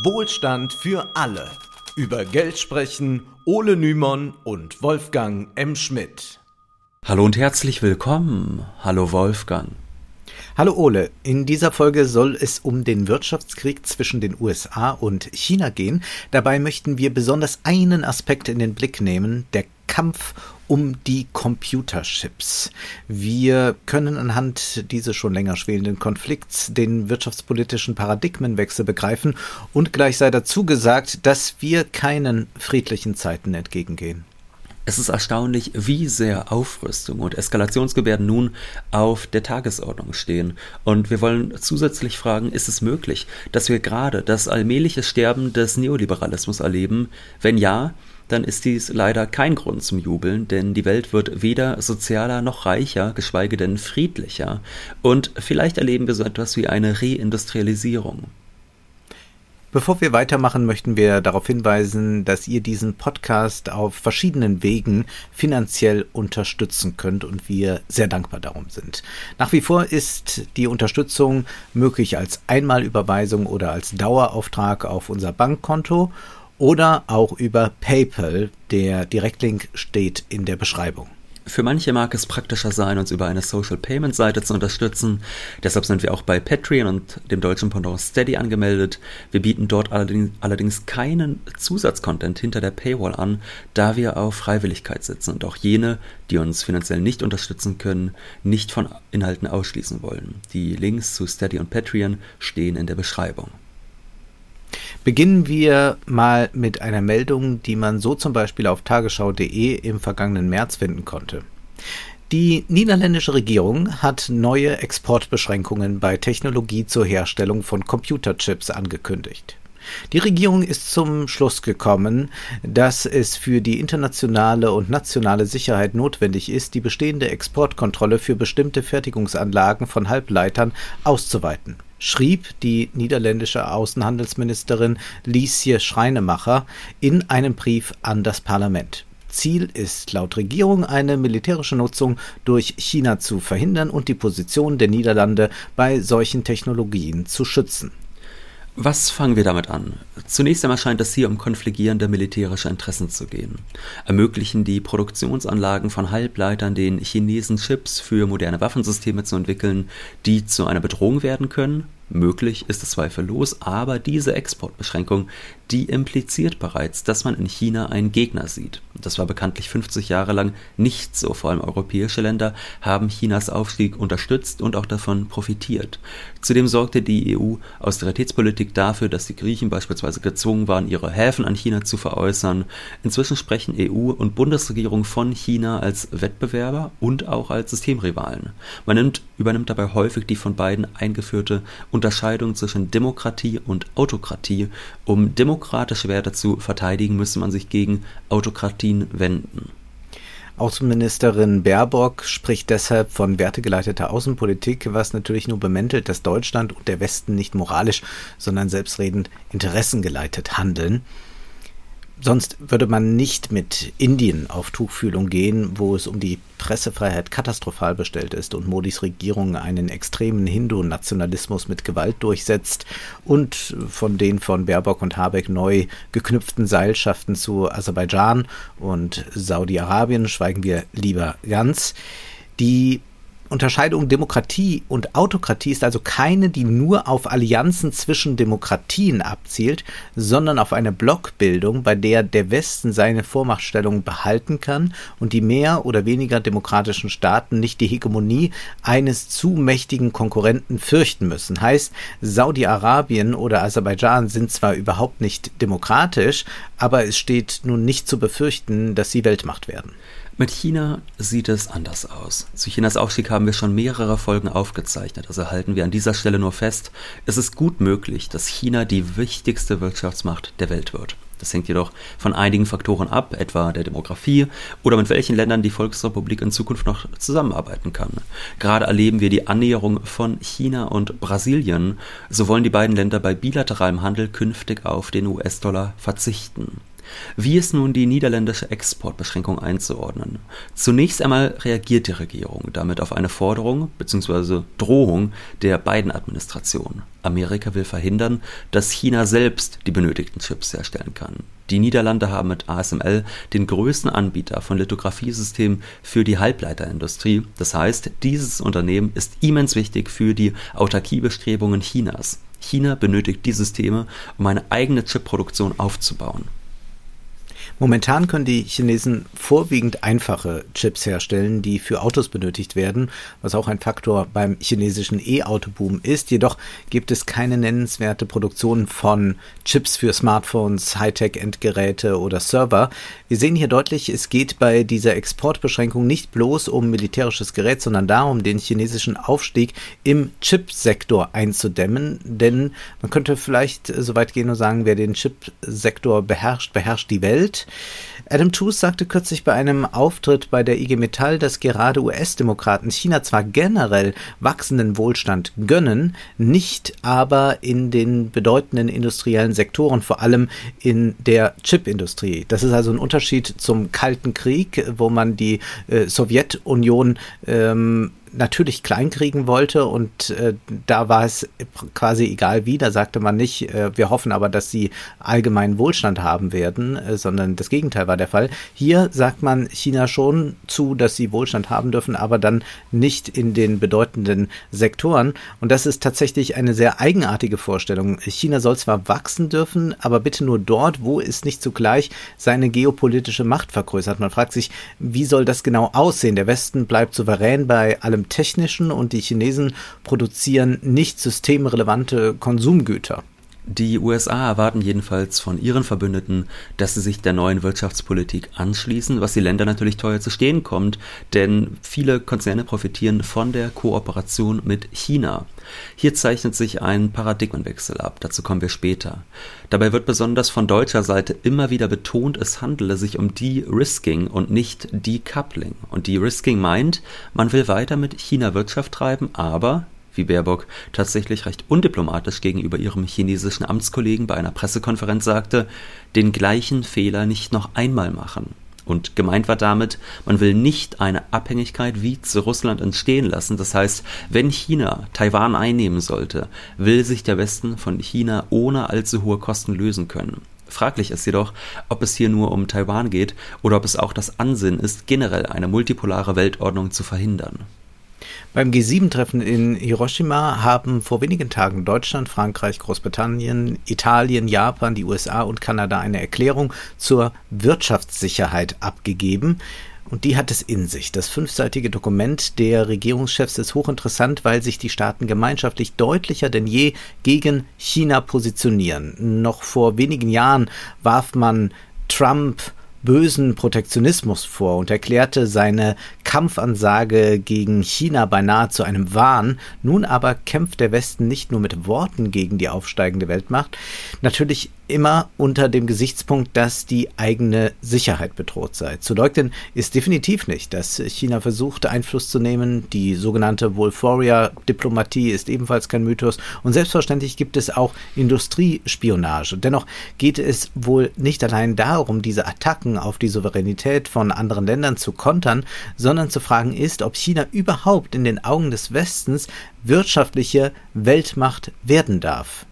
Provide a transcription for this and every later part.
Wohlstand für alle. Über Geld sprechen Ole Nymon und Wolfgang M. Schmidt. Hallo und herzlich willkommen. Hallo Wolfgang. Hallo Ole, in dieser Folge soll es um den Wirtschaftskrieg zwischen den USA und China gehen. Dabei möchten wir besonders einen Aspekt in den Blick nehmen, der Kampf um die Computerchips. Wir können anhand dieses schon länger schwelenden Konflikts den wirtschaftspolitischen Paradigmenwechsel begreifen und gleich sei dazu gesagt, dass wir keinen friedlichen Zeiten entgegengehen. Es ist erstaunlich, wie sehr Aufrüstung und Eskalationsgebärden nun auf der Tagesordnung stehen. Und wir wollen zusätzlich fragen, ist es möglich, dass wir gerade das allmähliche Sterben des Neoliberalismus erleben? Wenn ja, dann ist dies leider kein Grund zum Jubeln, denn die Welt wird weder sozialer noch reicher, geschweige denn friedlicher. Und vielleicht erleben wir so etwas wie eine Reindustrialisierung. Bevor wir weitermachen, möchten wir darauf hinweisen, dass ihr diesen Podcast auf verschiedenen Wegen finanziell unterstützen könnt und wir sehr dankbar darum sind. Nach wie vor ist die Unterstützung möglich als Einmalüberweisung oder als Dauerauftrag auf unser Bankkonto oder auch über PayPal. Der Direktlink steht in der Beschreibung. Für manche mag es praktischer sein, uns über eine Social Payment Seite zu unterstützen. Deshalb sind wir auch bei Patreon und dem deutschen Pendant Steady angemeldet. Wir bieten dort allerdings, keinen Zusatzcontent hinter der Paywall an, da wir auf Freiwilligkeit sitzen und auch jene, die uns finanziell nicht unterstützen können, nicht von Inhalten ausschließen wollen. Die Links zu Steady und Patreon stehen in der Beschreibung. Beginnen wir mal mit einer Meldung, die man so zum Beispiel auf tagesschau.de im vergangenen März finden konnte. Die niederländische Regierung hat neue Exportbeschränkungen bei Technologie zur Herstellung von Computerchips angekündigt. Die Regierung ist zum Schluss gekommen, dass es für die internationale und nationale Sicherheit notwendig ist, die bestehende Exportkontrolle für bestimmte Fertigungsanlagen von Halbleitern auszuweiten schrieb die niederländische Außenhandelsministerin Liesje Schreinemacher in einem Brief an das Parlament. Ziel ist laut Regierung eine militärische Nutzung durch China zu verhindern und die Position der Niederlande bei solchen Technologien zu schützen. Was fangen wir damit an? Zunächst einmal scheint es hier um konfligierende militärische Interessen zu gehen. Ermöglichen die Produktionsanlagen von Halbleitern den Chinesen Chips für moderne Waffensysteme zu entwickeln, die zu einer Bedrohung werden können? Möglich ist es zweifellos, aber diese Exportbeschränkung, die impliziert bereits, dass man in China einen Gegner sieht. Das war bekanntlich 50 Jahre lang nicht so. Vor allem europäische Länder haben Chinas Aufstieg unterstützt und auch davon profitiert. Zudem sorgte die EU-Austeritätspolitik dafür, dass die Griechen beispielsweise gezwungen waren, ihre Häfen an China zu veräußern. Inzwischen sprechen EU und Bundesregierung von China als Wettbewerber und auch als Systemrivalen. Man nimmt, übernimmt dabei häufig die von beiden eingeführte und Unterscheidung zwischen Demokratie und Autokratie. Um demokratische Werte zu verteidigen, müsse man sich gegen Autokratien wenden. Außenministerin Baerbock spricht deshalb von wertegeleiteter Außenpolitik, was natürlich nur bemäntelt, dass Deutschland und der Westen nicht moralisch, sondern selbstredend interessengeleitet handeln. Sonst würde man nicht mit Indien auf Tuchfühlung gehen, wo es um die Pressefreiheit katastrophal bestellt ist und Modis Regierung einen extremen Hindu-Nationalismus mit Gewalt durchsetzt und von den von Baerbock und Habeck neu geknüpften Seilschaften zu Aserbaidschan und Saudi-Arabien schweigen wir lieber ganz. Die Unterscheidung Demokratie und Autokratie ist also keine, die nur auf Allianzen zwischen Demokratien abzielt, sondern auf eine Blockbildung, bei der der Westen seine Vormachtstellung behalten kann und die mehr oder weniger demokratischen Staaten nicht die Hegemonie eines zu mächtigen Konkurrenten fürchten müssen. Heißt, Saudi-Arabien oder Aserbaidschan sind zwar überhaupt nicht demokratisch, aber es steht nun nicht zu befürchten, dass sie Weltmacht werden. Mit China sieht es anders aus. Zu Chinas Aufstieg haben wir schon mehrere Folgen aufgezeichnet, also halten wir an dieser Stelle nur fest, es ist gut möglich, dass China die wichtigste Wirtschaftsmacht der Welt wird. Das hängt jedoch von einigen Faktoren ab, etwa der Demografie oder mit welchen Ländern die Volksrepublik in Zukunft noch zusammenarbeiten kann. Gerade erleben wir die Annäherung von China und Brasilien. So wollen die beiden Länder bei bilateralem Handel künftig auf den US-Dollar verzichten. Wie ist nun die niederländische Exportbeschränkung einzuordnen? Zunächst einmal reagiert die Regierung damit auf eine Forderung bzw. Drohung der beiden Administrationen. Amerika will verhindern, dass China selbst die benötigten Chips herstellen kann. Die Niederlande haben mit ASML den größten Anbieter von Lithografiesystemen für die Halbleiterindustrie. Das heißt, dieses Unternehmen ist immens wichtig für die Autarkiebestrebungen Chinas. China benötigt die Systeme, um eine eigene Chipproduktion aufzubauen. Momentan können die Chinesen vorwiegend einfache Chips herstellen, die für Autos benötigt werden, was auch ein Faktor beim chinesischen E-Auto-Boom ist. Jedoch gibt es keine nennenswerte Produktion von Chips für Smartphones, Hightech-Endgeräte oder Server. Wir sehen hier deutlich, es geht bei dieser Exportbeschränkung nicht bloß um militärisches Gerät, sondern darum, den chinesischen Aufstieg im Chipsektor einzudämmen. Denn man könnte vielleicht so weit gehen und sagen, wer den Chipsektor beherrscht, beherrscht die Welt. Adam Tooze sagte kürzlich bei einem Auftritt bei der IG Metall, dass gerade US-Demokraten China zwar generell wachsenden Wohlstand gönnen, nicht aber in den bedeutenden industriellen Sektoren, vor allem in der Chipindustrie. Das ist also ein Unterschied zum Kalten Krieg, wo man die äh, Sowjetunion ähm, natürlich kleinkriegen wollte und äh, da war es quasi egal wie, da sagte man nicht, äh, wir hoffen aber, dass sie allgemeinen Wohlstand haben werden, äh, sondern das Gegenteil war der Fall. Hier sagt man China schon zu, dass sie Wohlstand haben dürfen, aber dann nicht in den bedeutenden Sektoren und das ist tatsächlich eine sehr eigenartige Vorstellung. China soll zwar wachsen dürfen, aber bitte nur dort, wo es nicht zugleich seine geopolitische Macht vergrößert. Man fragt sich, wie soll das genau aussehen? Der Westen bleibt souverän bei allem allem Technischen und die Chinesen produzieren nicht systemrelevante Konsumgüter. Die USA erwarten jedenfalls von ihren Verbündeten, dass sie sich der neuen Wirtschaftspolitik anschließen, was die Länder natürlich teuer zu stehen kommt, denn viele Konzerne profitieren von der Kooperation mit China. Hier zeichnet sich ein Paradigmenwechsel ab, dazu kommen wir später. Dabei wird besonders von deutscher Seite immer wieder betont, es handele sich um De-Risking und nicht Decoupling. Und De-Risking meint, man will weiter mit China Wirtschaft treiben, aber wie Baerbock tatsächlich recht undiplomatisch gegenüber ihrem chinesischen Amtskollegen bei einer Pressekonferenz sagte, den gleichen Fehler nicht noch einmal machen. Und gemeint war damit, man will nicht eine Abhängigkeit wie zu Russland entstehen lassen. Das heißt, wenn China Taiwan einnehmen sollte, will sich der Westen von China ohne allzu hohe Kosten lösen können. Fraglich ist jedoch, ob es hier nur um Taiwan geht oder ob es auch das Ansinnen ist, generell eine multipolare Weltordnung zu verhindern. Beim G7-Treffen in Hiroshima haben vor wenigen Tagen Deutschland, Frankreich, Großbritannien, Italien, Japan, die USA und Kanada eine Erklärung zur Wirtschaftssicherheit abgegeben. Und die hat es in sich. Das fünfseitige Dokument der Regierungschefs ist hochinteressant, weil sich die Staaten gemeinschaftlich deutlicher denn je gegen China positionieren. Noch vor wenigen Jahren warf man Trump bösen Protektionismus vor und erklärte seine Kampfansage gegen China beinahe zu einem Wahn. Nun aber kämpft der Westen nicht nur mit Worten gegen die aufsteigende Weltmacht, natürlich immer unter dem Gesichtspunkt, dass die eigene Sicherheit bedroht sei. Zu leugnen ist definitiv nicht, dass China versucht, Einfluss zu nehmen. Die sogenannte Wolforia-Diplomatie ist ebenfalls kein Mythos. Und selbstverständlich gibt es auch Industriespionage. Dennoch geht es wohl nicht allein darum, diese Attacken auf die Souveränität von anderen Ländern zu kontern, sondern zu fragen ist, ob China überhaupt in den Augen des Westens wirtschaftliche Weltmacht werden darf.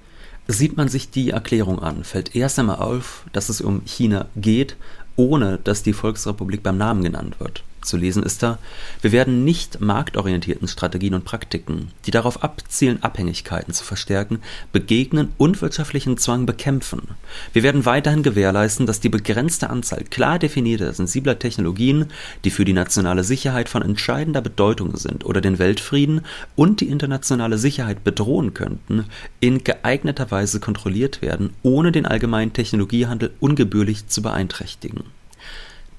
Sieht man sich die Erklärung an, fällt erst einmal auf, dass es um China geht, ohne dass die Volksrepublik beim Namen genannt wird. Zu lesen ist da, wir werden nicht marktorientierten Strategien und Praktiken, die darauf abzielen, Abhängigkeiten zu verstärken, begegnen und wirtschaftlichen Zwang bekämpfen. Wir werden weiterhin gewährleisten, dass die begrenzte Anzahl klar definierter sensibler Technologien, die für die nationale Sicherheit von entscheidender Bedeutung sind oder den Weltfrieden und die internationale Sicherheit bedrohen könnten, in geeigneter Weise kontrolliert werden, ohne den allgemeinen Technologiehandel ungebührlich zu beeinträchtigen.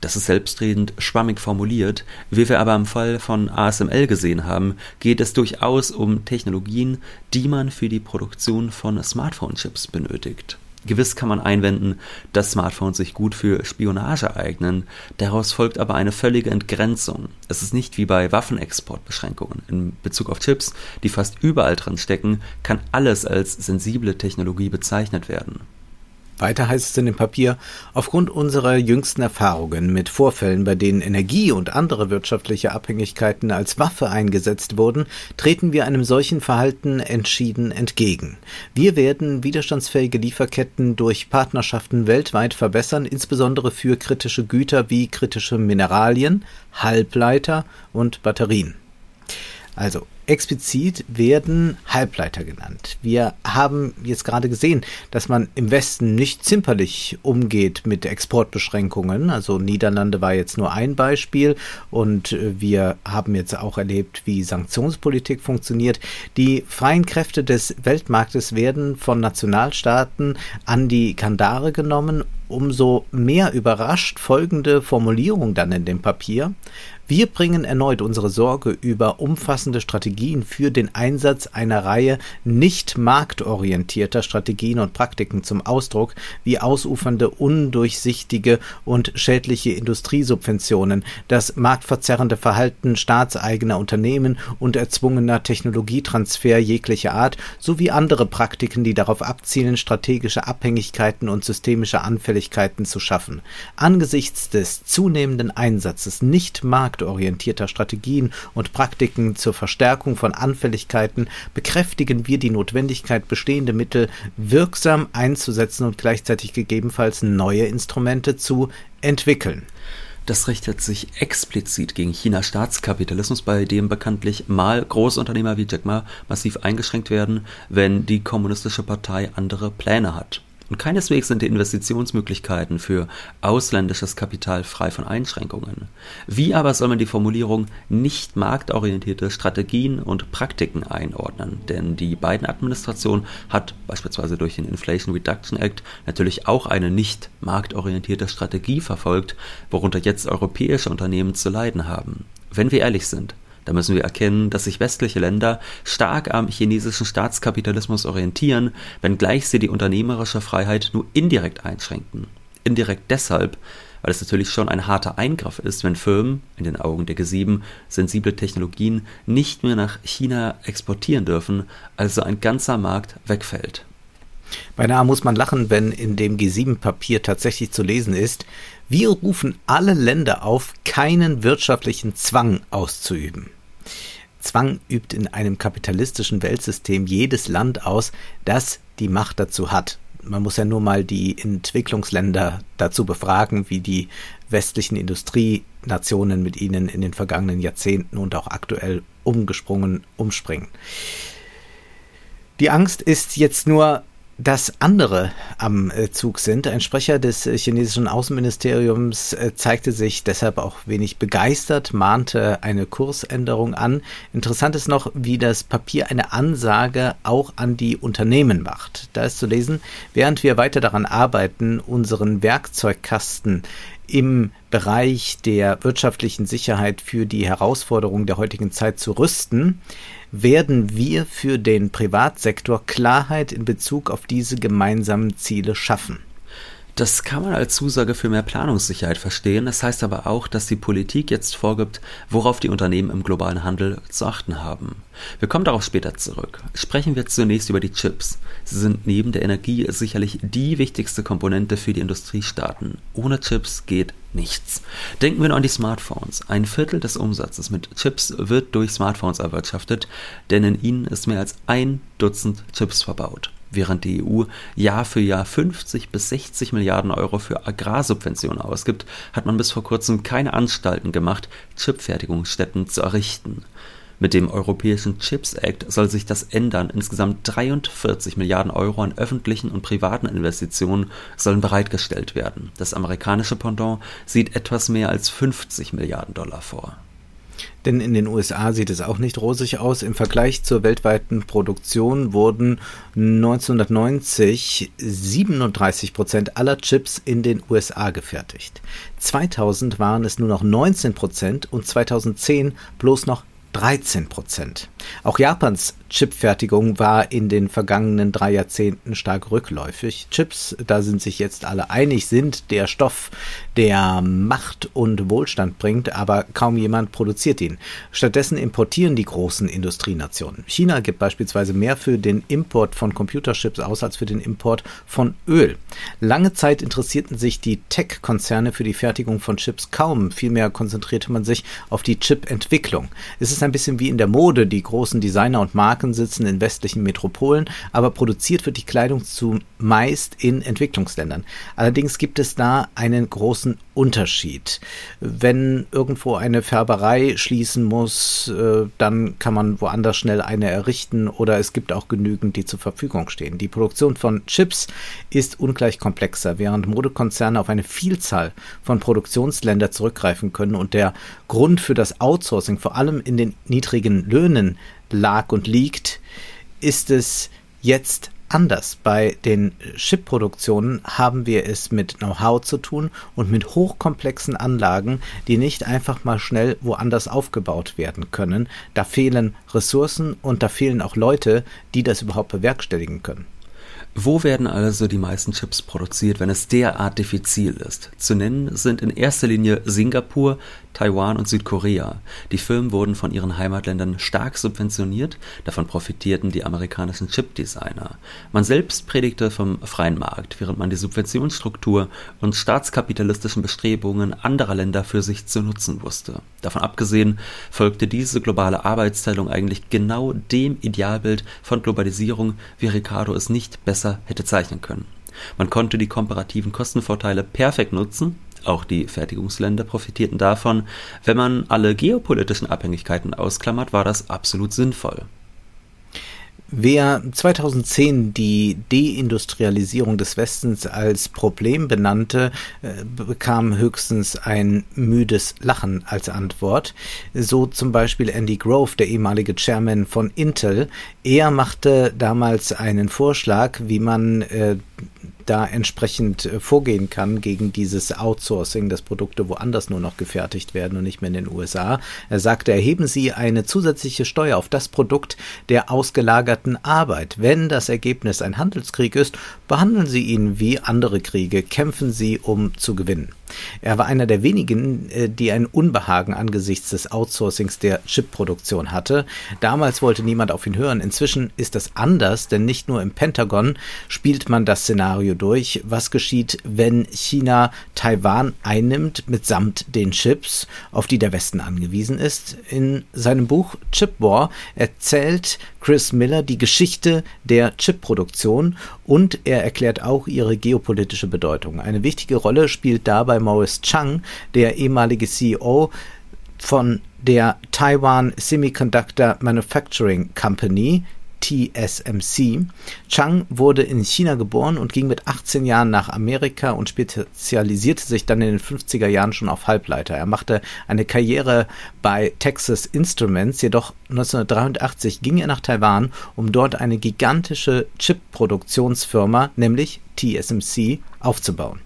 Das ist selbstredend schwammig formuliert. Wie wir aber im Fall von ASML gesehen haben, geht es durchaus um Technologien, die man für die Produktion von Smartphone-Chips benötigt. Gewiss kann man einwenden, dass Smartphones sich gut für Spionage eignen, daraus folgt aber eine völlige Entgrenzung. Es ist nicht wie bei Waffenexportbeschränkungen. In Bezug auf Chips, die fast überall dran stecken, kann alles als sensible Technologie bezeichnet werden. Weiter heißt es in dem Papier, aufgrund unserer jüngsten Erfahrungen mit Vorfällen, bei denen Energie und andere wirtschaftliche Abhängigkeiten als Waffe eingesetzt wurden, treten wir einem solchen Verhalten entschieden entgegen. Wir werden widerstandsfähige Lieferketten durch Partnerschaften weltweit verbessern, insbesondere für kritische Güter wie kritische Mineralien, Halbleiter und Batterien. Also explizit werden Halbleiter genannt. Wir haben jetzt gerade gesehen, dass man im Westen nicht zimperlich umgeht mit Exportbeschränkungen. Also Niederlande war jetzt nur ein Beispiel und äh, wir haben jetzt auch erlebt, wie Sanktionspolitik funktioniert. Die freien Kräfte des Weltmarktes werden von Nationalstaaten an die Kandare genommen umso mehr überrascht folgende Formulierung dann in dem Papier. Wir bringen erneut unsere Sorge über umfassende Strategien für den Einsatz einer Reihe nicht marktorientierter Strategien und Praktiken zum Ausdruck, wie ausufernde, undurchsichtige und schädliche Industriesubventionen, das marktverzerrende Verhalten staatseigener Unternehmen und erzwungener Technologietransfer jeglicher Art sowie andere Praktiken, die darauf abzielen, strategische Abhängigkeiten und systemische Anfälligkeiten zu schaffen. Angesichts des zunehmenden Einsatzes nicht marktorientierter marktorientierter Strategien und Praktiken zur Verstärkung von Anfälligkeiten bekräftigen wir die Notwendigkeit, bestehende Mittel wirksam einzusetzen und gleichzeitig gegebenenfalls neue Instrumente zu entwickeln. Das richtet sich explizit gegen Chinas Staatskapitalismus, bei dem bekanntlich mal Großunternehmer wie Jack Ma massiv eingeschränkt werden, wenn die kommunistische Partei andere Pläne hat. Und keineswegs sind die Investitionsmöglichkeiten für ausländisches Kapital frei von Einschränkungen. Wie aber soll man die Formulierung nicht marktorientierte Strategien und Praktiken einordnen? Denn die beiden Administrationen hat beispielsweise durch den Inflation Reduction Act natürlich auch eine nicht marktorientierte Strategie verfolgt, worunter jetzt europäische Unternehmen zu leiden haben. Wenn wir ehrlich sind, da müssen wir erkennen, dass sich westliche Länder stark am chinesischen Staatskapitalismus orientieren, wenngleich sie die unternehmerische Freiheit nur indirekt einschränken. Indirekt deshalb, weil es natürlich schon ein harter Eingriff ist, wenn Firmen, in den Augen der G7, sensible Technologien nicht mehr nach China exportieren dürfen, also ein ganzer Markt wegfällt. Beinahe muss man lachen, wenn in dem G7-Papier tatsächlich zu lesen ist, wir rufen alle Länder auf, keinen wirtschaftlichen Zwang auszuüben. Zwang übt in einem kapitalistischen Weltsystem jedes Land aus, das die Macht dazu hat. Man muss ja nur mal die Entwicklungsländer dazu befragen, wie die westlichen Industrienationen mit ihnen in den vergangenen Jahrzehnten und auch aktuell umgesprungen, umspringen. Die Angst ist jetzt nur dass andere am äh, Zug sind. Ein Sprecher des äh, chinesischen Außenministeriums äh, zeigte sich deshalb auch wenig begeistert, mahnte eine Kursänderung an. Interessant ist noch, wie das Papier eine Ansage auch an die Unternehmen macht. Da ist zu lesen, während wir weiter daran arbeiten, unseren Werkzeugkasten im Bereich der wirtschaftlichen Sicherheit für die Herausforderungen der heutigen Zeit zu rüsten, werden wir für den Privatsektor Klarheit in Bezug auf diese gemeinsamen Ziele schaffen. Das kann man als Zusage für mehr Planungssicherheit verstehen. Das heißt aber auch, dass die Politik jetzt vorgibt, worauf die Unternehmen im globalen Handel zu achten haben. Wir kommen darauf später zurück. Sprechen wir zunächst über die Chips. Sie sind neben der Energie sicherlich die wichtigste Komponente für die Industriestaaten. Ohne Chips geht nichts. Denken wir nur an die Smartphones. Ein Viertel des Umsatzes mit Chips wird durch Smartphones erwirtschaftet, denn in ihnen ist mehr als ein Dutzend Chips verbaut. Während die EU Jahr für Jahr 50 bis 60 Milliarden Euro für Agrarsubventionen ausgibt, hat man bis vor kurzem keine Anstalten gemacht, Chipfertigungsstätten zu errichten. Mit dem Europäischen Chips Act soll sich das ändern. Insgesamt 43 Milliarden Euro an öffentlichen und privaten Investitionen sollen bereitgestellt werden. Das amerikanische Pendant sieht etwas mehr als 50 Milliarden Dollar vor. Denn in den USA sieht es auch nicht rosig aus. Im Vergleich zur weltweiten Produktion wurden 1990 37 Prozent aller Chips in den USA gefertigt. 2000 waren es nur noch 19 Prozent und 2010 bloß noch 13 Prozent. Auch Japans Chipfertigung war in den vergangenen drei Jahrzehnten stark rückläufig. Chips, da sind sich jetzt alle einig, sind der Stoff, der Macht und Wohlstand bringt, aber kaum jemand produziert ihn. Stattdessen importieren die großen Industrienationen. China gibt beispielsweise mehr für den Import von Computerchips aus als für den Import von Öl. Lange Zeit interessierten sich die Tech-Konzerne für die Fertigung von Chips kaum. Vielmehr konzentrierte man sich auf die Chip-Entwicklung. Es ist ein bisschen wie in der Mode. Die großen Designer und Marken sitzen in westlichen Metropolen, aber produziert wird die Kleidung zumeist in Entwicklungsländern. Allerdings gibt es da einen großen Unterschied. Wenn irgendwo eine Färberei schließen muss, äh, dann kann man woanders schnell eine errichten oder es gibt auch genügend, die zur Verfügung stehen. Die Produktion von Chips ist ungleich komplexer, während Modekonzerne auf eine Vielzahl von Produktionsländern zurückgreifen können und der Grund für das Outsourcing vor allem in den niedrigen Löhnen lag und liegt, ist es jetzt anders. Bei den Chip-Produktionen haben wir es mit Know-how zu tun und mit hochkomplexen Anlagen, die nicht einfach mal schnell woanders aufgebaut werden können. Da fehlen Ressourcen und da fehlen auch Leute, die das überhaupt bewerkstelligen können. Wo werden also die meisten Chips produziert, wenn es derart diffizil ist? Zu nennen sind in erster Linie Singapur, Taiwan und Südkorea. Die Firmen wurden von ihren Heimatländern stark subventioniert, davon profitierten die amerikanischen Chipdesigner. Man selbst predigte vom freien Markt, während man die Subventionsstruktur und staatskapitalistischen Bestrebungen anderer Länder für sich zu nutzen wusste. Davon abgesehen folgte diese globale Arbeitsteilung eigentlich genau dem Idealbild von Globalisierung, wie Ricardo es nicht besser hätte zeichnen können. Man konnte die komparativen Kostenvorteile perfekt nutzen, auch die Fertigungsländer profitierten davon. Wenn man alle geopolitischen Abhängigkeiten ausklammert, war das absolut sinnvoll. Wer 2010 die Deindustrialisierung des Westens als Problem benannte, äh, bekam höchstens ein müdes Lachen als Antwort. So zum Beispiel Andy Grove, der ehemalige Chairman von Intel. Er machte damals einen Vorschlag, wie man äh, da entsprechend äh, vorgehen kann gegen dieses Outsourcing, dass Produkte woanders nur noch gefertigt werden und nicht mehr in den USA. Er sagte, erheben Sie eine zusätzliche Steuer auf das Produkt der ausgelagerten Arbeit. Wenn das Ergebnis ein Handelskrieg ist, behandeln Sie ihn wie andere Kriege, kämpfen Sie, um zu gewinnen. Er war einer der wenigen, äh, die ein Unbehagen angesichts des Outsourcings der Chipproduktion hatte. Damals wollte niemand auf ihn hören. Inzwischen ist das anders, denn nicht nur im Pentagon spielt man das Szenario durch. Was geschieht, wenn China Taiwan einnimmt mitsamt den Chips, auf die der Westen angewiesen ist? In seinem Buch Chip War erzählt Chris Miller die Geschichte der Chipproduktion und er erklärt auch ihre geopolitische Bedeutung. Eine wichtige Rolle spielt dabei Morris Chang, der ehemalige CEO von der Taiwan Semiconductor Manufacturing Company, TSMC. Chang wurde in China geboren und ging mit 18 Jahren nach Amerika und spezialisierte sich dann in den 50er Jahren schon auf Halbleiter. Er machte eine Karriere bei Texas Instruments, jedoch 1983 ging er nach Taiwan, um dort eine gigantische Chip-Produktionsfirma, nämlich TSMC, aufzubauen.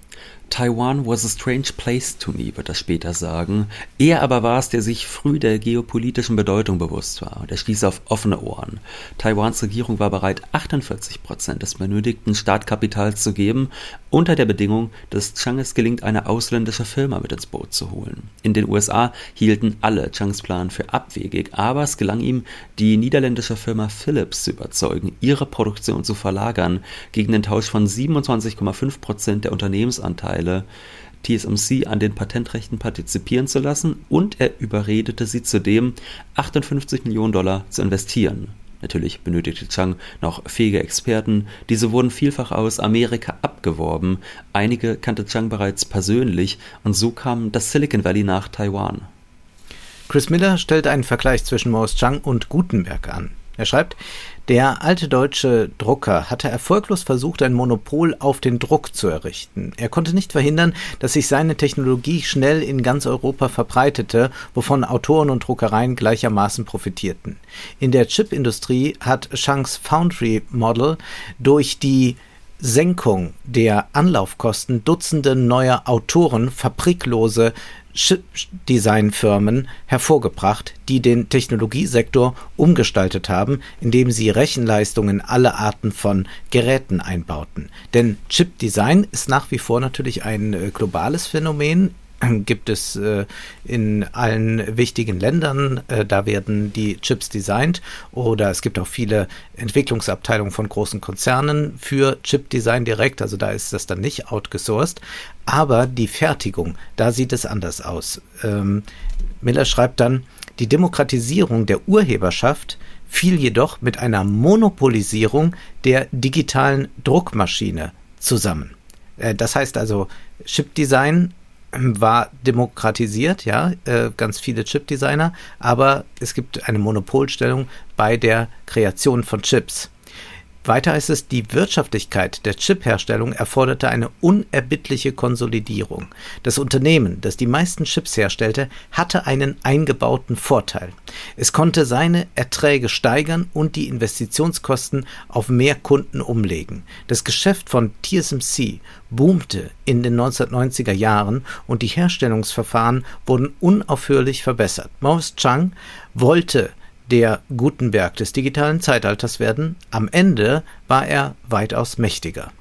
Taiwan was a strange place to me, wird er später sagen. Er aber war es, der sich früh der geopolitischen Bedeutung bewusst war. Und er stieß auf offene Ohren. Taiwans Regierung war bereit, 48 Prozent des benötigten Startkapitals zu geben, unter der Bedingung, dass Chang es gelingt, eine ausländische Firma mit ins Boot zu holen. In den USA hielten alle Changs Plan für abwegig, aber es gelang ihm, die niederländische Firma Philips zu überzeugen, ihre Produktion zu verlagern, gegen den Tausch von 27,5 Prozent der Unternehmensanteile Anteile TSMC an den Patentrechten partizipieren zu lassen und er überredete sie zudem, 58 Millionen Dollar zu investieren. Natürlich benötigte Chang noch fähige Experten, diese wurden vielfach aus Amerika abgeworben, einige kannte Chang bereits persönlich und so kam das Silicon Valley nach Taiwan. Chris Miller stellt einen Vergleich zwischen Morris Chang und Gutenberg an. Er schreibt, der alte deutsche Drucker hatte erfolglos versucht, ein Monopol auf den Druck zu errichten. Er konnte nicht verhindern, dass sich seine Technologie schnell in ganz Europa verbreitete, wovon Autoren und Druckereien gleichermaßen profitierten. In der Chipindustrie hat Shanks Foundry Model durch die Senkung der Anlaufkosten Dutzende neuer Autoren fabriklose Chip-Design-Firmen hervorgebracht, die den Technologiesektor umgestaltet haben, indem sie Rechenleistungen aller Arten von Geräten einbauten. Denn Chip-Design ist nach wie vor natürlich ein äh, globales Phänomen gibt es äh, in allen wichtigen Ländern. Äh, da werden die Chips designt oder es gibt auch viele Entwicklungsabteilungen von großen Konzernen für Chip-Design direkt. Also da ist das dann nicht outgesourced. Aber die Fertigung, da sieht es anders aus. Ähm, Miller schreibt dann, die Demokratisierung der Urheberschaft fiel jedoch mit einer Monopolisierung der digitalen Druckmaschine zusammen. Äh, das heißt also, Chip-Design war demokratisiert, ja, äh, ganz viele Chip-Designer, aber es gibt eine Monopolstellung bei der Kreation von Chips. Weiter heißt es, die Wirtschaftlichkeit der Chip-Herstellung erforderte eine unerbittliche Konsolidierung. Das Unternehmen, das die meisten Chips herstellte, hatte einen eingebauten Vorteil. Es konnte seine Erträge steigern und die Investitionskosten auf mehr Kunden umlegen. Das Geschäft von TSMC boomte in den 1990er Jahren und die Herstellungsverfahren wurden unaufhörlich verbessert. Morris Chang wollte der Gutenberg des digitalen Zeitalters werden. Am Ende war er weitaus mächtiger.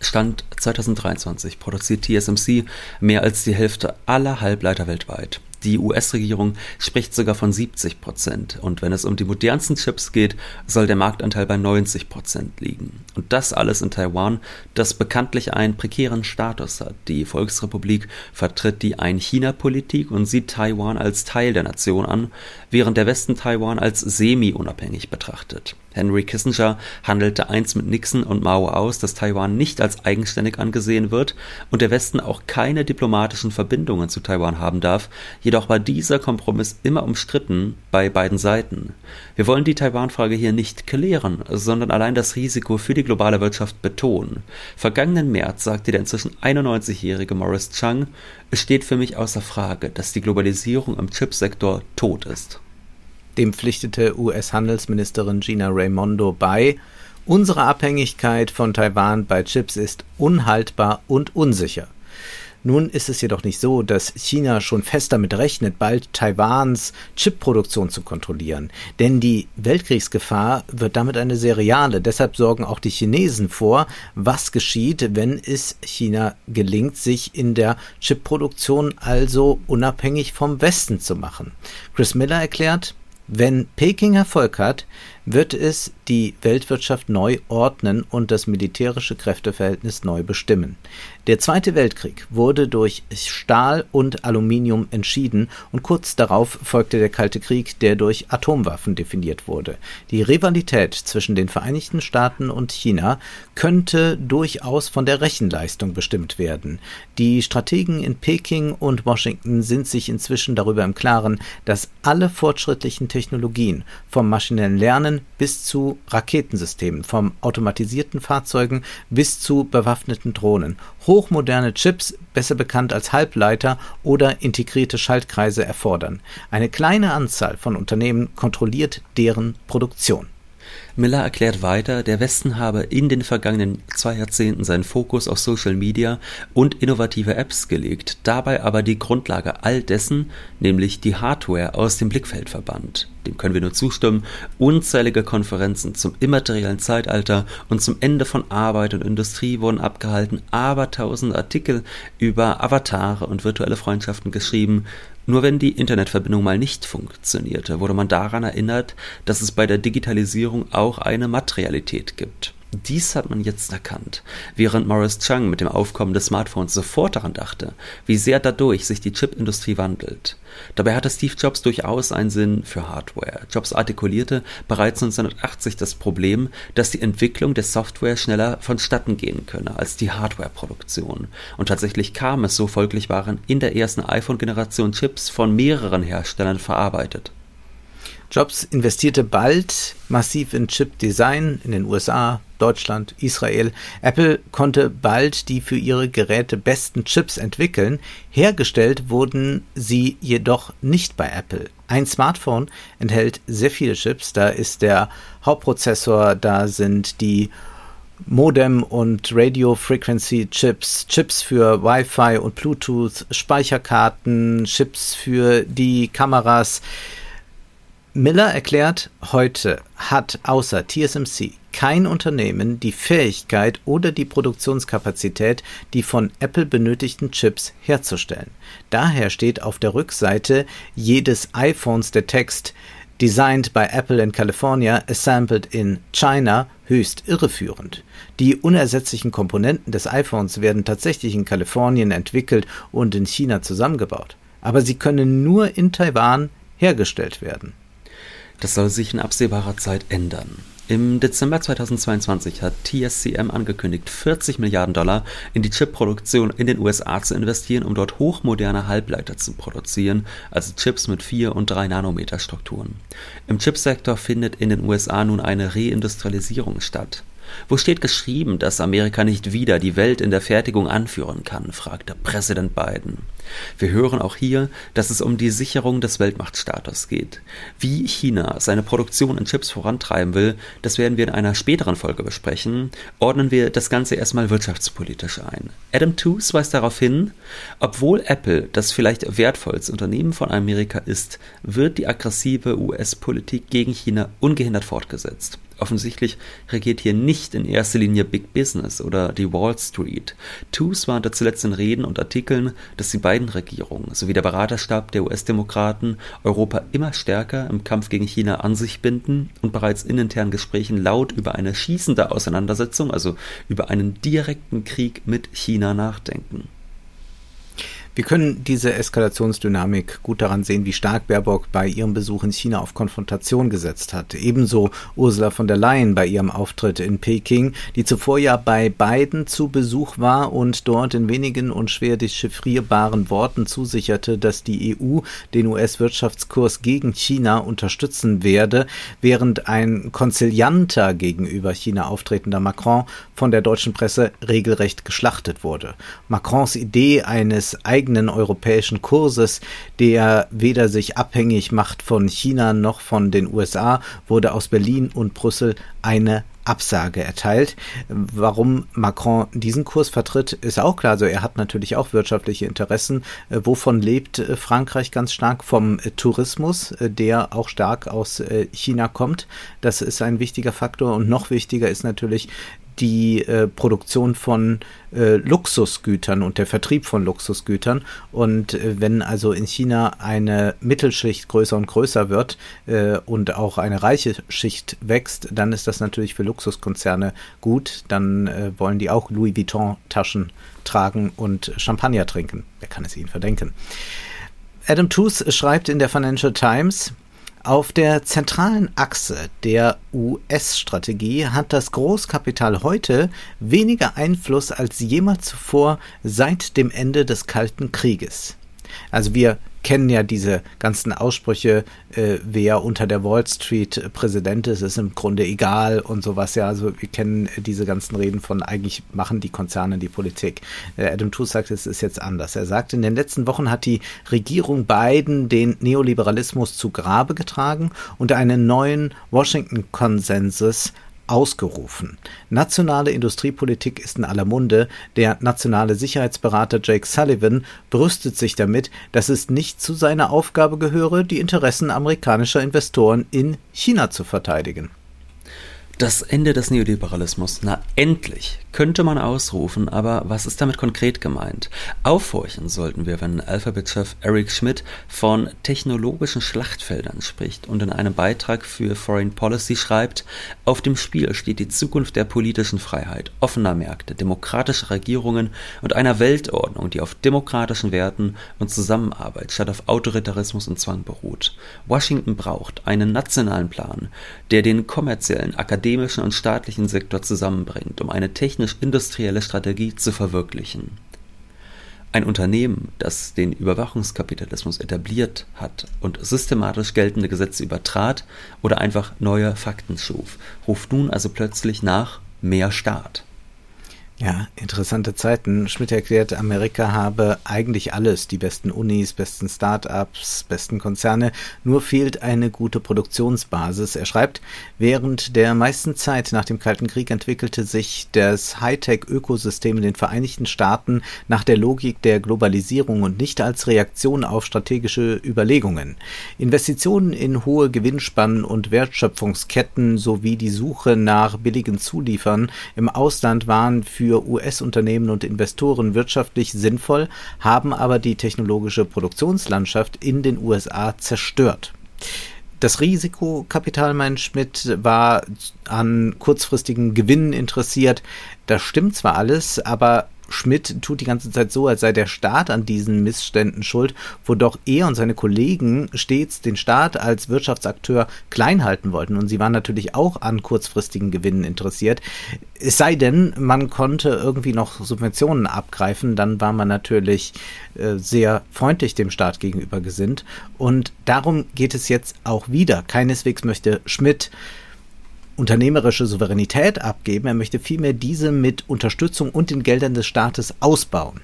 Stand 2023 produziert TSMC mehr als die Hälfte aller Halbleiter weltweit. Die US-Regierung spricht sogar von 70 Prozent. Und wenn es um die modernsten Chips geht, soll der Marktanteil bei 90 Prozent liegen. Und das alles in Taiwan, das bekanntlich einen prekären Status hat. Die Volksrepublik vertritt die Ein-China-Politik und sieht Taiwan als Teil der Nation an, während der Westen Taiwan als semi-unabhängig betrachtet. Henry Kissinger handelte einst mit Nixon und Mao aus, dass Taiwan nicht als eigenständig angesehen wird und der Westen auch keine diplomatischen Verbindungen zu Taiwan haben darf, jedoch war dieser Kompromiss immer umstritten bei beiden Seiten. Wir wollen die Taiwan-Frage hier nicht klären, sondern allein das Risiko für die globale Wirtschaft betonen. Vergangenen März sagte der inzwischen 91-jährige Morris Chang, es steht für mich außer Frage, dass die Globalisierung im Chipsektor tot ist. Dem pflichtete US-Handelsministerin Gina Raimondo bei. Unsere Abhängigkeit von Taiwan bei Chips ist unhaltbar und unsicher. Nun ist es jedoch nicht so, dass China schon fest damit rechnet, bald Taiwans Chipproduktion zu kontrollieren. Denn die Weltkriegsgefahr wird damit eine seriale. Deshalb sorgen auch die Chinesen vor, was geschieht, wenn es China gelingt, sich in der Chipproduktion also unabhängig vom Westen zu machen. Chris Miller erklärt, wenn Peking Erfolg hat, wird es die Weltwirtschaft neu ordnen und das militärische Kräfteverhältnis neu bestimmen. Der Zweite Weltkrieg wurde durch Stahl und Aluminium entschieden und kurz darauf folgte der Kalte Krieg, der durch Atomwaffen definiert wurde. Die Rivalität zwischen den Vereinigten Staaten und China könnte durchaus von der Rechenleistung bestimmt werden. Die Strategen in Peking und Washington sind sich inzwischen darüber im Klaren, dass alle fortschrittlichen Technologien vom maschinellen Lernen bis zu Raketensystemen, vom automatisierten Fahrzeugen bis zu bewaffneten Drohnen hochmoderne Chips, besser bekannt als Halbleiter oder integrierte Schaltkreise erfordern. Eine kleine Anzahl von Unternehmen kontrolliert deren Produktion. Miller erklärt weiter, der Westen habe in den vergangenen zwei Jahrzehnten seinen Fokus auf Social Media und innovative Apps gelegt, dabei aber die Grundlage all dessen, nämlich die Hardware, aus dem Blickfeld verbannt. Dem können wir nur zustimmen. Unzählige Konferenzen zum immateriellen Zeitalter und zum Ende von Arbeit und Industrie wurden abgehalten, aber tausend Artikel über Avatare und virtuelle Freundschaften geschrieben, nur wenn die Internetverbindung mal nicht funktionierte, wurde man daran erinnert, dass es bei der Digitalisierung auch eine Materialität gibt. Dies hat man jetzt erkannt, während Morris Chang mit dem Aufkommen des Smartphones sofort daran dachte, wie sehr dadurch sich die Chipindustrie wandelt. Dabei hatte Steve Jobs durchaus einen Sinn für Hardware. Jobs artikulierte bereits 1980 das Problem, dass die Entwicklung der Software schneller vonstatten gehen könne als die Hardwareproduktion. Und tatsächlich kam es so, folglich waren in der ersten iPhone-Generation Chips von mehreren Herstellern verarbeitet. Jobs investierte bald massiv in Chip-Design in den USA, Deutschland, Israel. Apple konnte bald die für ihre Geräte besten Chips entwickeln. Hergestellt wurden sie jedoch nicht bei Apple. Ein Smartphone enthält sehr viele Chips. Da ist der Hauptprozessor, da sind die Modem und Radio Frequency Chips, Chips für Wi-Fi und Bluetooth, Speicherkarten, Chips für die Kameras. Miller erklärt, heute hat außer TSMC kein Unternehmen die Fähigkeit oder die Produktionskapazität, die von Apple benötigten Chips herzustellen. Daher steht auf der Rückseite jedes iPhones der Text Designed by Apple in California, assembled in China, höchst irreführend. Die unersetzlichen Komponenten des iPhones werden tatsächlich in Kalifornien entwickelt und in China zusammengebaut. Aber sie können nur in Taiwan hergestellt werden. Das soll sich in absehbarer Zeit ändern. Im Dezember 2022 hat TSCM angekündigt, 40 Milliarden Dollar in die Chipproduktion in den USA zu investieren, um dort hochmoderne Halbleiter zu produzieren, also Chips mit 4 und 3 Nanometer Strukturen. Im Chipsektor findet in den USA nun eine Reindustrialisierung statt. Wo steht geschrieben, dass Amerika nicht wieder die Welt in der Fertigung anführen kann? fragte Präsident Biden. Wir hören auch hier, dass es um die Sicherung des Weltmachtstatus geht. Wie China seine Produktion in Chips vorantreiben will, das werden wir in einer späteren Folge besprechen. Ordnen wir das Ganze erstmal wirtschaftspolitisch ein. Adam Tooze weist darauf hin, obwohl Apple das vielleicht wertvollste Unternehmen von Amerika ist, wird die aggressive US-Politik gegen China ungehindert fortgesetzt. Offensichtlich regiert hier nicht in erster Linie Big Business oder die Wall Street. Tooze warnte zuletzt in Reden und Artikeln, dass die beiden Regierungen sowie der Beraterstab der US-Demokraten Europa immer stärker im Kampf gegen China an sich binden und bereits in internen Gesprächen laut über eine schießende Auseinandersetzung, also über einen direkten Krieg mit China nachdenken. Wir können diese Eskalationsdynamik gut daran sehen, wie stark Baerbock bei ihrem Besuch in China auf Konfrontation gesetzt hat. Ebenso Ursula von der Leyen bei ihrem Auftritt in Peking, die zuvor ja bei Biden zu Besuch war und dort in wenigen und schwer dechiffrierbaren Worten zusicherte, dass die EU den US-Wirtschaftskurs gegen China unterstützen werde, während ein konzilianter gegenüber China auftretender Macron von der deutschen Presse regelrecht geschlachtet wurde. Macrons Idee eines europäischen Kurses, der weder sich abhängig macht von China noch von den USA, wurde aus Berlin und Brüssel eine Absage erteilt. Warum Macron diesen Kurs vertritt, ist auch klar. Also er hat natürlich auch wirtschaftliche Interessen. Äh, wovon lebt äh, Frankreich ganz stark? Vom äh, Tourismus, der auch stark aus China kommt. Das ist ein wichtiger Faktor. Und noch wichtiger ist natürlich die äh, Produktion von äh, Luxusgütern und der Vertrieb von Luxusgütern. Und äh, wenn also in China eine Mittelschicht größer und größer wird äh, und auch eine reiche Schicht wächst, dann ist das natürlich für Luxuskonzerne gut. Dann äh, wollen die auch Louis Vuitton-Taschen tragen und Champagner trinken. Wer kann es ihnen verdenken? Adam Tooze schreibt in der Financial Times, auf der zentralen Achse der US-Strategie hat das Großkapital heute weniger Einfluss als jemals zuvor seit dem Ende des Kalten Krieges. Also wir kennen ja diese ganzen Aussprüche, äh, wer unter der Wall Street Präsident ist, ist im Grunde egal und sowas. Ja, also wir kennen diese ganzen Reden von eigentlich machen die Konzerne die Politik. Äh, Adam Tooze sagt, es ist jetzt anders. Er sagt, in den letzten Wochen hat die Regierung Biden den Neoliberalismus zu Grabe getragen und einen neuen Washington-Konsensus ausgerufen. Nationale Industriepolitik ist in aller Munde. Der nationale Sicherheitsberater Jake Sullivan brüstet sich damit, dass es nicht zu seiner Aufgabe gehöre, die Interessen amerikanischer Investoren in China zu verteidigen. Das Ende des Neoliberalismus, na endlich, könnte man ausrufen, aber was ist damit konkret gemeint? Aufhorchen sollten wir, wenn Alphabet-Chef Eric Schmidt von technologischen Schlachtfeldern spricht und in einem Beitrag für Foreign Policy schreibt, auf dem Spiel steht die Zukunft der politischen Freiheit, offener Märkte, demokratischer Regierungen und einer Weltordnung, die auf demokratischen Werten und Zusammenarbeit statt auf Autoritarismus und Zwang beruht. Washington braucht einen nationalen Plan, der den kommerziellen, akademischen und staatlichen Sektor zusammenbringt, um eine technisch-industrielle Strategie zu verwirklichen. Ein Unternehmen, das den Überwachungskapitalismus etabliert hat und systematisch geltende Gesetze übertrat oder einfach neue Fakten schuf, ruft nun also plötzlich nach mehr Staat. Ja, interessante Zeiten. Schmidt erklärt, Amerika habe eigentlich alles, die besten Unis, besten Start-ups, besten Konzerne, nur fehlt eine gute Produktionsbasis. Er schreibt, während der meisten Zeit nach dem Kalten Krieg entwickelte sich das Hightech-Ökosystem in den Vereinigten Staaten nach der Logik der Globalisierung und nicht als Reaktion auf strategische Überlegungen. Investitionen in hohe Gewinnspannen und Wertschöpfungsketten sowie die Suche nach billigen Zuliefern im Ausland waren für für US-Unternehmen und Investoren wirtschaftlich sinnvoll, haben aber die technologische Produktionslandschaft in den USA zerstört. Das Risikokapital, mein Schmidt, war an kurzfristigen Gewinnen interessiert. Das stimmt zwar alles, aber Schmidt tut die ganze Zeit so, als sei der Staat an diesen Missständen schuld, wo doch er und seine Kollegen stets den Staat als Wirtschaftsakteur klein halten wollten. Und sie waren natürlich auch an kurzfristigen Gewinnen interessiert. Es sei denn, man konnte irgendwie noch Subventionen abgreifen, dann war man natürlich äh, sehr freundlich dem Staat gegenüber gesinnt. Und darum geht es jetzt auch wieder. Keineswegs möchte Schmidt unternehmerische Souveränität abgeben, er möchte vielmehr diese mit Unterstützung und den Geldern des Staates ausbauen.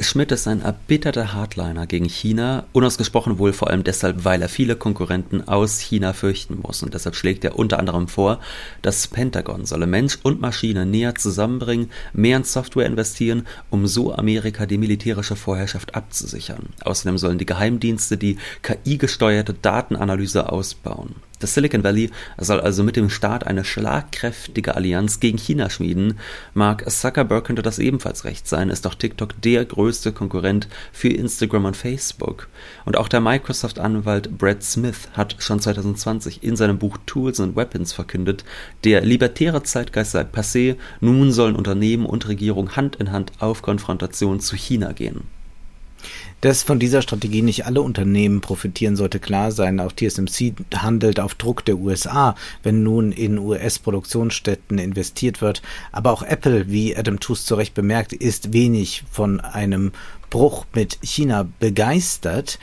Schmidt ist ein erbitterter Hardliner gegen China, unausgesprochen wohl vor allem deshalb, weil er viele Konkurrenten aus China fürchten muss. Und deshalb schlägt er unter anderem vor, das Pentagon solle Mensch und Maschine näher zusammenbringen, mehr in Software investieren, um so Amerika die militärische Vorherrschaft abzusichern. Außerdem sollen die Geheimdienste die KI-gesteuerte Datenanalyse ausbauen. Das Silicon Valley soll also mit dem Staat eine schlagkräftige Allianz gegen China schmieden. Mark Zuckerberg könnte das ebenfalls recht sein, ist doch TikTok der größte Konkurrent für Instagram und Facebook. Und auch der Microsoft-Anwalt Brad Smith hat schon 2020 in seinem Buch Tools and Weapons verkündet, der libertäre Zeitgeist sei passé, nun sollen Unternehmen und Regierung Hand in Hand auf Konfrontation zu China gehen. Dass von dieser Strategie nicht alle Unternehmen profitieren, sollte klar sein. Auch TSMC handelt auf Druck der USA, wenn nun in US-Produktionsstätten investiert wird. Aber auch Apple, wie Adam Tooze zu Recht bemerkt, ist wenig von einem Bruch mit China begeistert.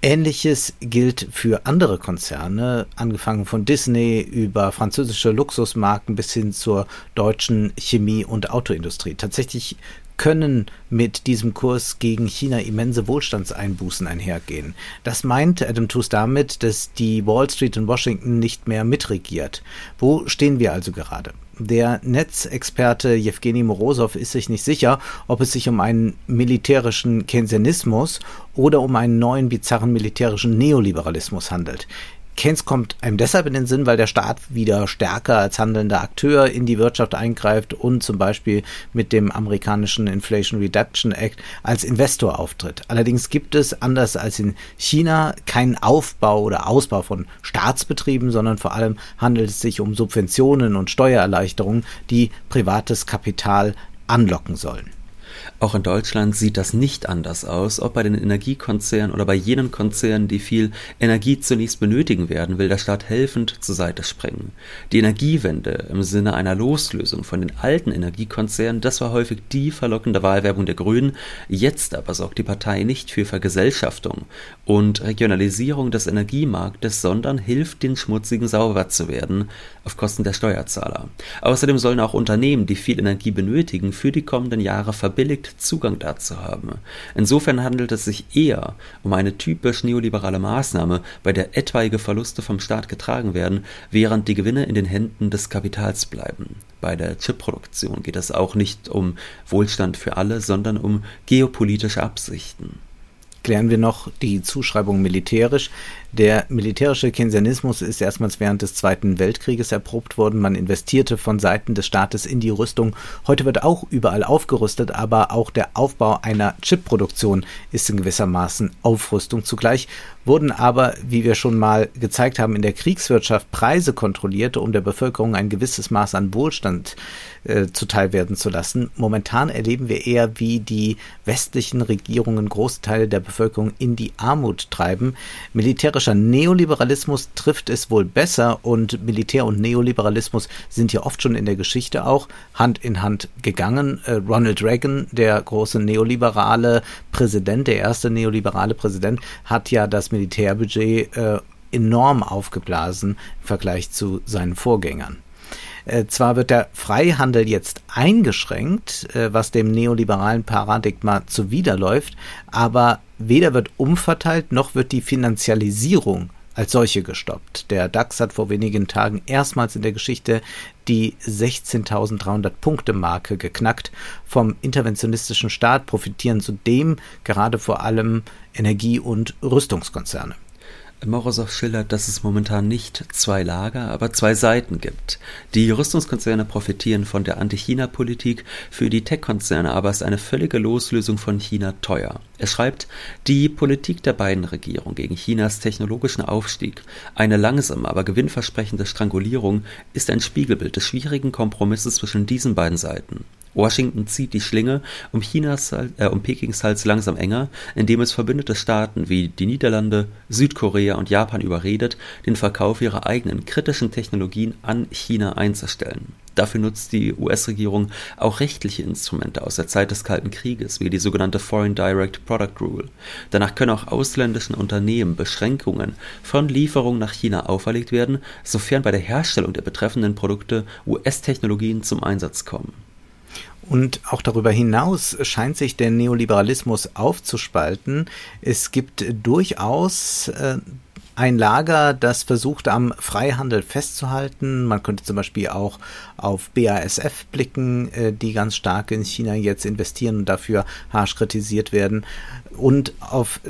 Ähnliches gilt für andere Konzerne, angefangen von Disney über französische Luxusmarken bis hin zur deutschen Chemie- und Autoindustrie. Tatsächlich können mit diesem Kurs gegen China immense Wohlstandseinbußen einhergehen. Das meint Adam Tooze damit, dass die Wall Street in Washington nicht mehr mitregiert. Wo stehen wir also gerade? Der Netzexperte Jewgeni Morosow ist sich nicht sicher, ob es sich um einen militärischen Keynesianismus oder um einen neuen bizarren militärischen Neoliberalismus handelt. Keynes kommt einem deshalb in den Sinn, weil der Staat wieder stärker als handelnder Akteur in die Wirtschaft eingreift und zum Beispiel mit dem amerikanischen Inflation Reduction Act als Investor auftritt. Allerdings gibt es, anders als in China, keinen Aufbau oder Ausbau von Staatsbetrieben, sondern vor allem handelt es sich um Subventionen und Steuererleichterungen, die privates Kapital anlocken sollen. Auch in Deutschland sieht das nicht anders aus. Ob bei den Energiekonzernen oder bei jenen Konzernen, die viel Energie zunächst benötigen werden, will der Staat helfend zur Seite springen. Die Energiewende im Sinne einer Loslösung von den alten Energiekonzernen, das war häufig die verlockende Wahlwerbung der Grünen. Jetzt aber sorgt die Partei nicht für Vergesellschaftung und Regionalisierung des Energiemarktes, sondern hilft den Schmutzigen sauber zu werden auf Kosten der Steuerzahler. Außerdem sollen auch Unternehmen, die viel Energie benötigen, für die kommenden Jahre verbilligt Zugang dazu haben. Insofern handelt es sich eher um eine typisch neoliberale Maßnahme, bei der etwaige Verluste vom Staat getragen werden, während die Gewinne in den Händen des Kapitals bleiben. Bei der Chipproduktion geht es auch nicht um Wohlstand für alle, sondern um geopolitische Absichten klären wir noch die Zuschreibung militärisch. Der militärische Keynesianismus ist erstmals während des Zweiten Weltkrieges erprobt worden. Man investierte von Seiten des Staates in die Rüstung. Heute wird auch überall aufgerüstet, aber auch der Aufbau einer Chipproduktion ist in gewissermaßen Aufrüstung. Zugleich wurden aber, wie wir schon mal gezeigt haben, in der Kriegswirtschaft Preise kontrolliert, um der Bevölkerung ein gewisses Maß an Wohlstand äh, zuteilwerden zu lassen. Momentan erleben wir eher, wie die westlichen Regierungen große Teile der Bevölkerung in die Armut treiben. Militärische militärischer Neoliberalismus trifft es wohl besser und Militär und Neoliberalismus sind ja oft schon in der Geschichte auch Hand in Hand gegangen. Äh, Ronald Reagan, der große neoliberale Präsident, der erste neoliberale Präsident, hat ja das Militärbudget äh, enorm aufgeblasen im Vergleich zu seinen Vorgängern. Äh, zwar wird der Freihandel jetzt eingeschränkt, äh, was dem neoliberalen Paradigma zuwiderläuft, aber weder wird umverteilt noch wird die Finanzialisierung als solche gestoppt. Der DAX hat vor wenigen Tagen erstmals in der Geschichte die 16.300 Punkte Marke geknackt. Vom interventionistischen Staat profitieren zudem gerade vor allem Energie- und Rüstungskonzerne. Morosow schildert, dass es momentan nicht zwei Lager, aber zwei Seiten gibt. Die Rüstungskonzerne profitieren von der Anti-China-Politik, für die Tech-Konzerne aber ist eine völlige Loslösung von China teuer. Er schreibt, die Politik der beiden Regierungen gegen Chinas technologischen Aufstieg, eine langsame, aber gewinnversprechende Strangulierung, ist ein Spiegelbild des schwierigen Kompromisses zwischen diesen beiden Seiten. Washington zieht die Schlinge um, Chinas, äh, um Pekings Hals langsam enger, indem es verbündete Staaten wie die Niederlande, Südkorea und Japan überredet, den Verkauf ihrer eigenen kritischen Technologien an China einzustellen. Dafür nutzt die US-Regierung auch rechtliche Instrumente aus der Zeit des Kalten Krieges, wie die sogenannte Foreign Direct Product Rule. Danach können auch ausländischen Unternehmen Beschränkungen von Lieferungen nach China auferlegt werden, sofern bei der Herstellung der betreffenden Produkte US-Technologien zum Einsatz kommen. Und auch darüber hinaus scheint sich der Neoliberalismus aufzuspalten. Es gibt durchaus äh, ein Lager, das versucht, am Freihandel festzuhalten. Man könnte zum Beispiel auch auf BASF blicken, äh, die ganz stark in China jetzt investieren und dafür harsch kritisiert werden. Und auf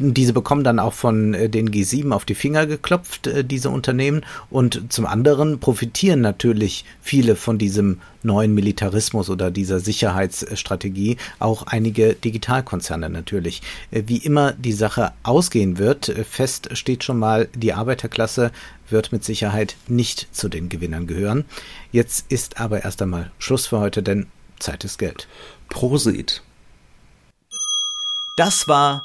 diese bekommen dann auch von äh, den G7 auf die Finger geklopft, äh, diese Unternehmen. Und zum anderen profitieren natürlich viele von diesem neuen Militarismus oder dieser Sicherheitsstrategie, auch einige Digitalkonzerne natürlich. Äh, wie immer die Sache ausgehen wird, fest steht schon mal, die Arbeiterklasse wird mit Sicherheit nicht zu den Gewinnern gehören. Jetzt ist aber erst einmal Schluss für heute, denn Zeit ist Geld. Prosit. Das war